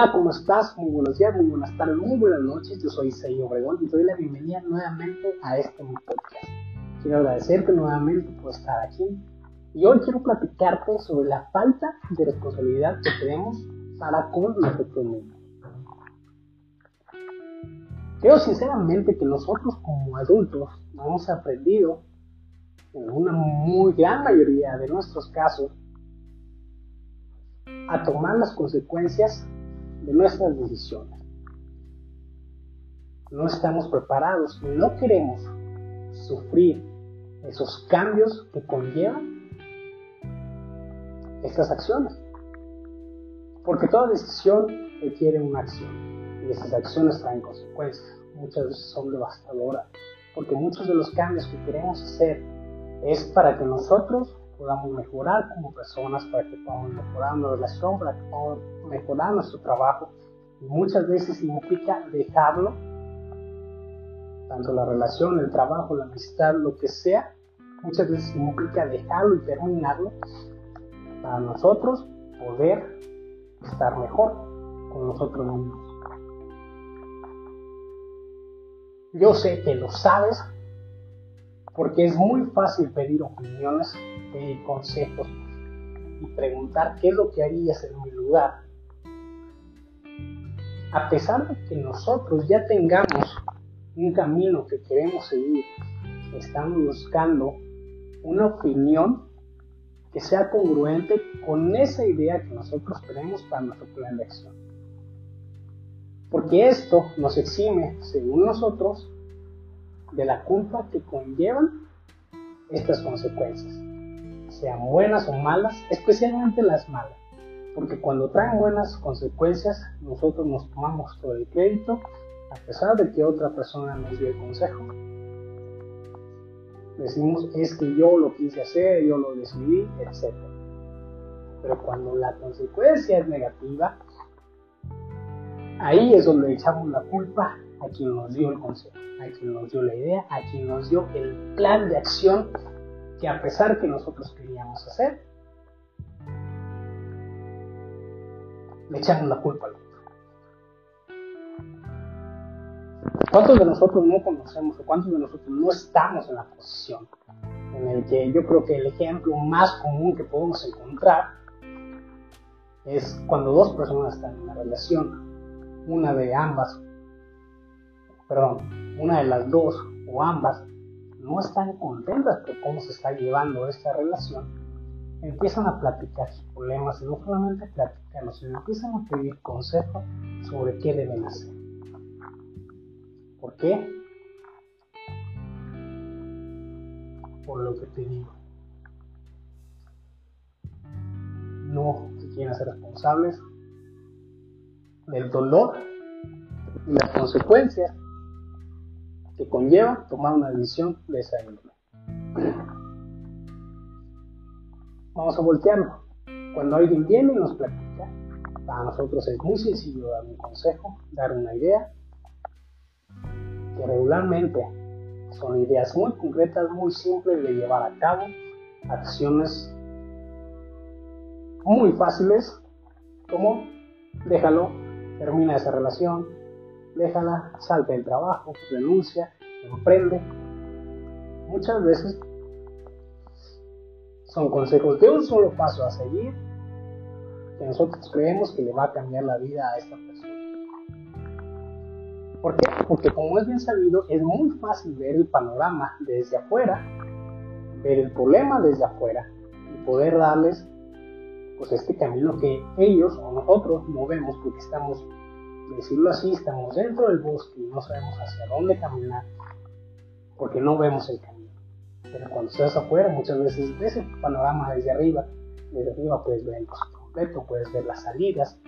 Hola, ¿cómo estás? Muy buenos días, muy buenas tardes, muy buenas noches. Yo soy Seyo Obregón y te doy la bienvenida nuevamente a este podcast. Quiero agradecerte nuevamente por estar aquí y hoy quiero platicarte sobre la falta de responsabilidad que tenemos para con nuestros niños. Creo sinceramente que nosotros como adultos hemos aprendido, en una muy gran mayoría de nuestros casos, a tomar las consecuencias de nuestras decisiones. No estamos preparados no queremos sufrir esos cambios que conllevan estas acciones. Porque toda decisión requiere una acción y esas acciones traen consecuencias. Muchas veces son devastadoras porque muchos de los cambios que queremos hacer es para que nosotros podamos mejorar como personas, para que podamos mejorar nuestra relación, para que podamos mejorar nuestro trabajo. Y muchas veces significa dejarlo, tanto la relación, el trabajo, la amistad, lo que sea, muchas veces significa dejarlo y terminarlo para nosotros poder estar mejor con nosotros mismos. Yo sé que lo sabes, porque es muy fácil pedir opiniones, consejos y preguntar qué es lo que harías en mi lugar. A pesar de que nosotros ya tengamos un camino que queremos seguir, estamos buscando una opinión que sea congruente con esa idea que nosotros tenemos para nuestro plan de acción. Porque esto nos exime, según nosotros, de la culpa que conllevan estas consecuencias, sean buenas o malas, especialmente las malas, porque cuando traen buenas consecuencias nosotros nos tomamos todo el crédito a pesar de que otra persona nos dio el consejo. Decimos es que yo lo quise hacer, yo lo decidí, etc. Pero cuando la consecuencia es negativa, ahí es donde echamos la culpa a quien nos dio el consejo, a quien nos dio la idea, a quien nos dio el plan de acción que a pesar que nosotros queríamos hacer, le echamos la culpa al otro. ¿Cuántos de nosotros no conocemos o cuántos de nosotros no estamos en la posición en el que yo creo que el ejemplo más común que podemos encontrar es cuando dos personas están en una relación, una de ambas perdón, una de las dos o ambas no están contentas por cómo se está llevando esta relación, empiezan a platicar sus problemas y no solamente platicarlos, sino empiezan a pedir consejos sobre qué deben hacer. ¿Por qué? Por lo que te digo. No se quieren ser responsables del dolor y las consecuencias que conlleva tomar una decisión de esa índole. Vamos a voltearlo. Cuando alguien viene y nos platica, para nosotros es muy sencillo dar un consejo, dar una idea, que regularmente son ideas muy concretas, muy simples de llevar a cabo, acciones muy fáciles, como déjalo, termina esa relación, déjala, salte del trabajo, renuncia, emprende. Muchas veces son consejos de un solo paso a seguir que nosotros creemos que le va a cambiar la vida a esta persona. ¿Por qué? Porque como es bien sabido, es muy fácil ver el panorama desde afuera, ver el problema desde afuera y poder darles pues este camino que ellos o nosotros no vemos porque estamos decirlo así, estamos dentro del bosque y no sabemos hacia dónde caminar porque no vemos el camino. Pero cuando estás afuera, muchas veces ves el panorama desde arriba. Desde arriba puedes ver el bosque completo, puedes ver las salidas,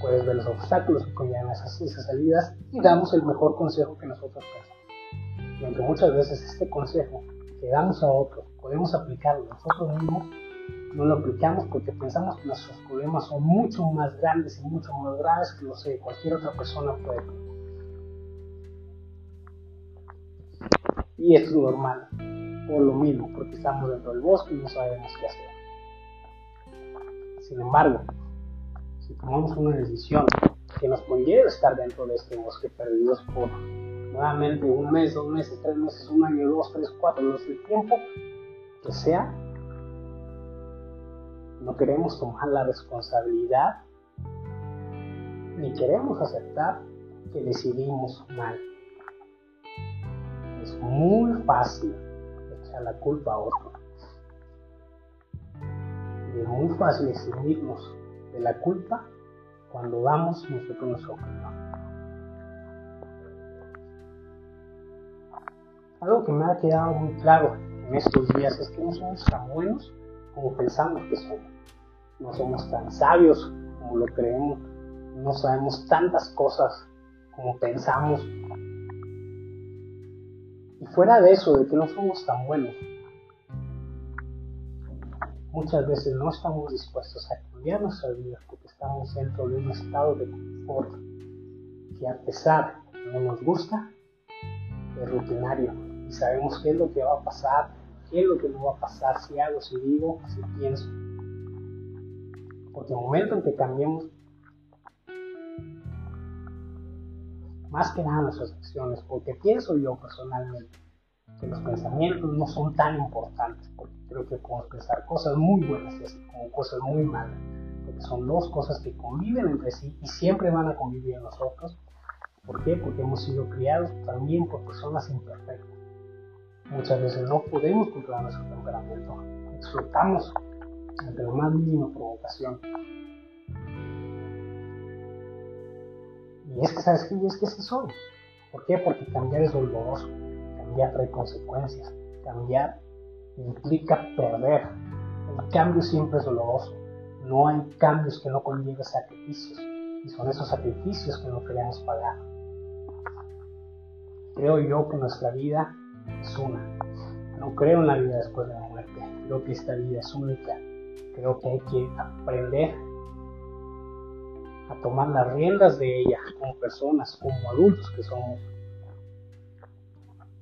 puedes ver los obstáculos que conllevan esas, esas salidas y damos el mejor consejo que nosotros podemos. Y aunque muchas veces este consejo que damos a otros podemos aplicarlo nosotros mismos, no lo aplicamos porque pensamos que nuestros problemas son mucho más grandes y mucho más graves que los que cualquier otra persona puede tener. Y es normal, por lo mismo, porque estamos dentro del bosque y no sabemos qué hacer. Sin embargo, si tomamos una decisión que nos conlleve estar dentro de este bosque perdidos por nuevamente un mes, dos meses, tres meses, un año, dos, tres, cuatro, no sé el tiempo que sea, no queremos tomar la responsabilidad ni queremos aceptar que decidimos mal. Es muy fácil echar la culpa a otro. Y es muy fácil eximirnos de la culpa cuando damos nosotros nuestra opinión. Algo que me ha quedado muy claro en estos días es que no somos tan buenos como pensamos que somos. No somos tan sabios como lo creemos. No sabemos tantas cosas como pensamos. Y fuera de eso, de que no somos tan buenos, muchas veces no estamos dispuestos a cambiar nuestra vida porque estamos dentro de un estado de confort que a pesar no nos gusta, es rutinario y sabemos qué es lo que va a pasar, qué es lo que no va a pasar, si hago, si digo, si pienso. Porque el momento en que cambiemos más que nada nuestras acciones, porque pienso yo personalmente que los pensamientos no son tan importantes, porque creo que podemos pensar cosas muy buenas como cosas muy malas, porque son dos cosas que conviven entre sí y siempre van a convivir en nosotros. ¿Por qué? Porque hemos sido criados también por personas imperfectas. Muchas veces no podemos controlar nuestro temperamento, explotamos ante la más mínima provocación. Y es que, ¿sabes qué? Es que sí soy. ¿Por qué? Porque cambiar es doloroso, cambiar trae consecuencias, cambiar implica perder. El cambio siempre es doloroso. No hay cambios que no conlleven sacrificios. Y son esos sacrificios que no queremos pagar. Creo yo que nuestra vida es una. No creo en la vida después de la muerte. Creo que esta vida es única. Creo que hay que aprender a tomar las riendas de ella como personas, como adultos que somos.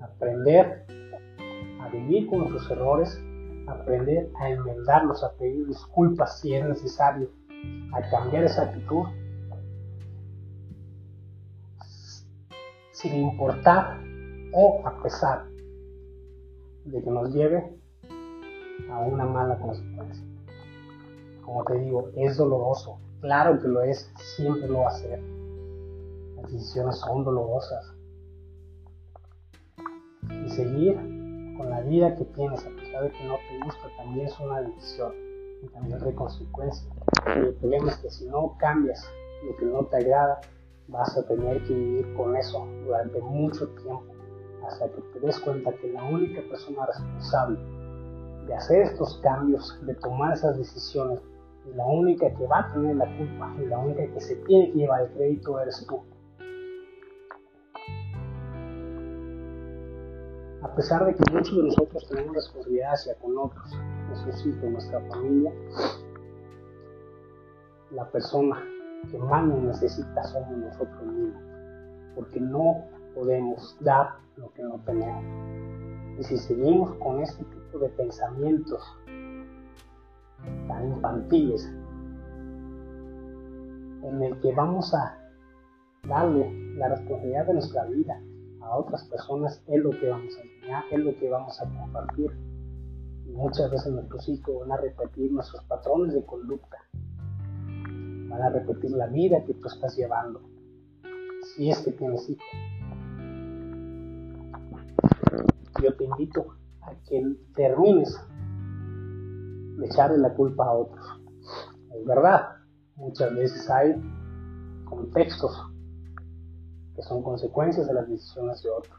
Aprender a vivir con nuestros errores, aprender a enmendarlos, a pedir disculpas si es necesario, a cambiar esa actitud, sin importar o a pesar de que nos lleve a una mala consecuencia. Como te digo, es doloroso, claro que lo es, siempre lo va a ser. Las decisiones son dolorosas. Y seguir con la vida que tienes, a pesar de que no te gusta, también es una decisión y también hay consecuencias. el problema es que si no cambias lo que no te agrada, vas a tener que vivir con eso durante mucho tiempo hasta que te des cuenta que la única persona responsable de hacer estos cambios, de tomar esas decisiones, la única que va a tener la culpa y la única que se tiene que llevar el crédito eres tú. A pesar de que muchos de nosotros tenemos responsabilidad hacia con otros, nuestros hijos, nuestra familia, la persona que más nos necesita somos nosotros mismos, porque no podemos dar lo que no tenemos. Y si seguimos con este tipo de pensamientos infantiles, en el que vamos a darle la responsabilidad de nuestra vida a otras personas, es lo que vamos a enseñar, es lo que vamos a compartir. Y muchas veces nuestros hijos van a repetir nuestros patrones de conducta, van a repetir la vida que tú estás llevando, si es que tienes hijos yo te invito a que termines echarle la culpa a otros. Es verdad, muchas veces hay contextos que son consecuencias de las decisiones de otros.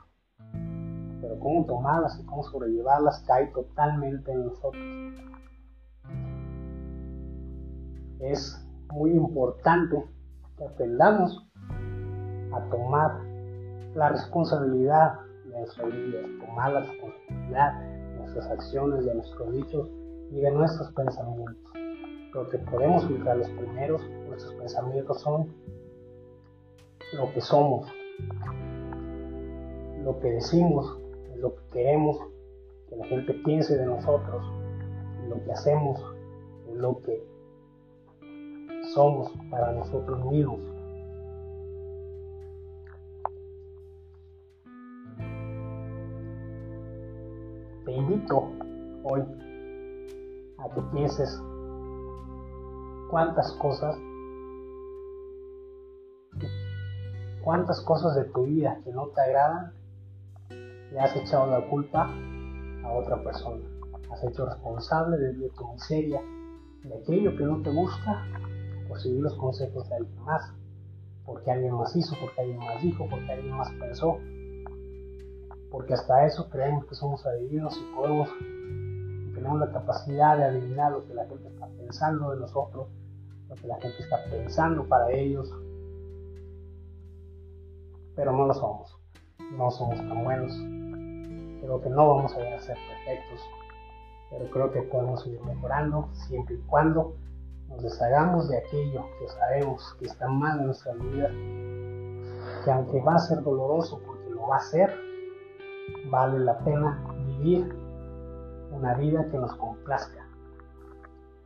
Pero cómo tomarlas y cómo sobrellevarlas cae totalmente en nosotros. Es muy importante que aprendamos a tomar la responsabilidad de nuestra vida, tomar la responsabilidad de nuestras acciones, de nuestros dichos y de nuestros pensamientos. Lo que podemos filtrar los primeros, nuestros pensamientos son lo que somos, lo que decimos, lo que queremos que la gente piense de nosotros, lo que hacemos, lo que somos para nosotros mismos. Te invito hoy a que pienses cuántas cosas, cuántas cosas de tu vida que no te agradan, le has echado la culpa a otra persona. Has hecho responsable de, tu miseria, de aquello que no te gusta, por seguir los consejos de alguien más, porque alguien más hizo, porque alguien más dijo, porque alguien más pensó. Porque hasta eso creemos que somos adivinos y podemos, tenemos la capacidad de adivinar lo que la gente está pensando de nosotros, lo que la gente está pensando para ellos. Pero no lo somos. No somos tan buenos. Creo que no vamos a ser perfectos. Pero creo que podemos seguir mejorando siempre y cuando nos deshagamos de aquello que sabemos que está mal en nuestra vida. Que aunque va a ser doloroso porque lo va a ser, vale la pena vivir una vida que nos complazca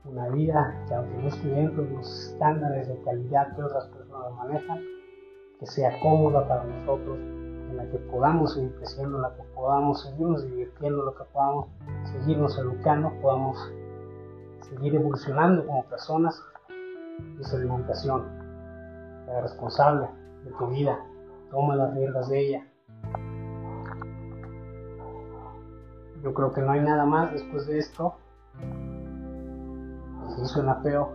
una vida que aunque no esté dentro de los estándares de calidad que otras personas manejan, que sea cómoda para nosotros, en la que podamos seguir creciendo, en la que podamos seguirnos divirtiendo, en la que podamos seguirnos educando, podamos seguir evolucionando como personas. Es la invitación. Sea responsable de tu vida, toma las riendas de ella. Yo creo que no hay nada más después de esto si suena feo,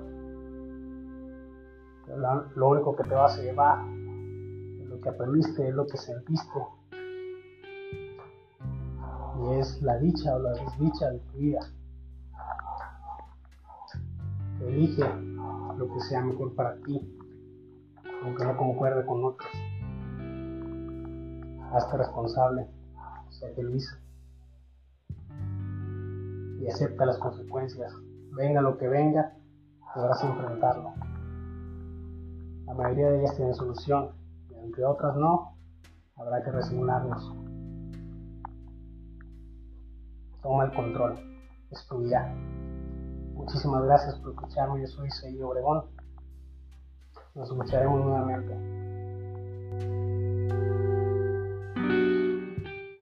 lo único que te vas a llevar es lo que aprendiste, es lo que sentiste. Y es la dicha o la desdicha de tu vida. Elige lo que sea mejor para ti, aunque no concuerde con otros. Hazte responsable, sé feliz y acepta las consecuencias venga lo que venga, podrás enfrentarlo. La mayoría de ellas tienen solución, y aunque otras no, habrá que resignarnos. Toma el control, es tu vida. Muchísimas gracias por escucharme, yo soy Sergio Obregón. Nos escucharemos nuevamente.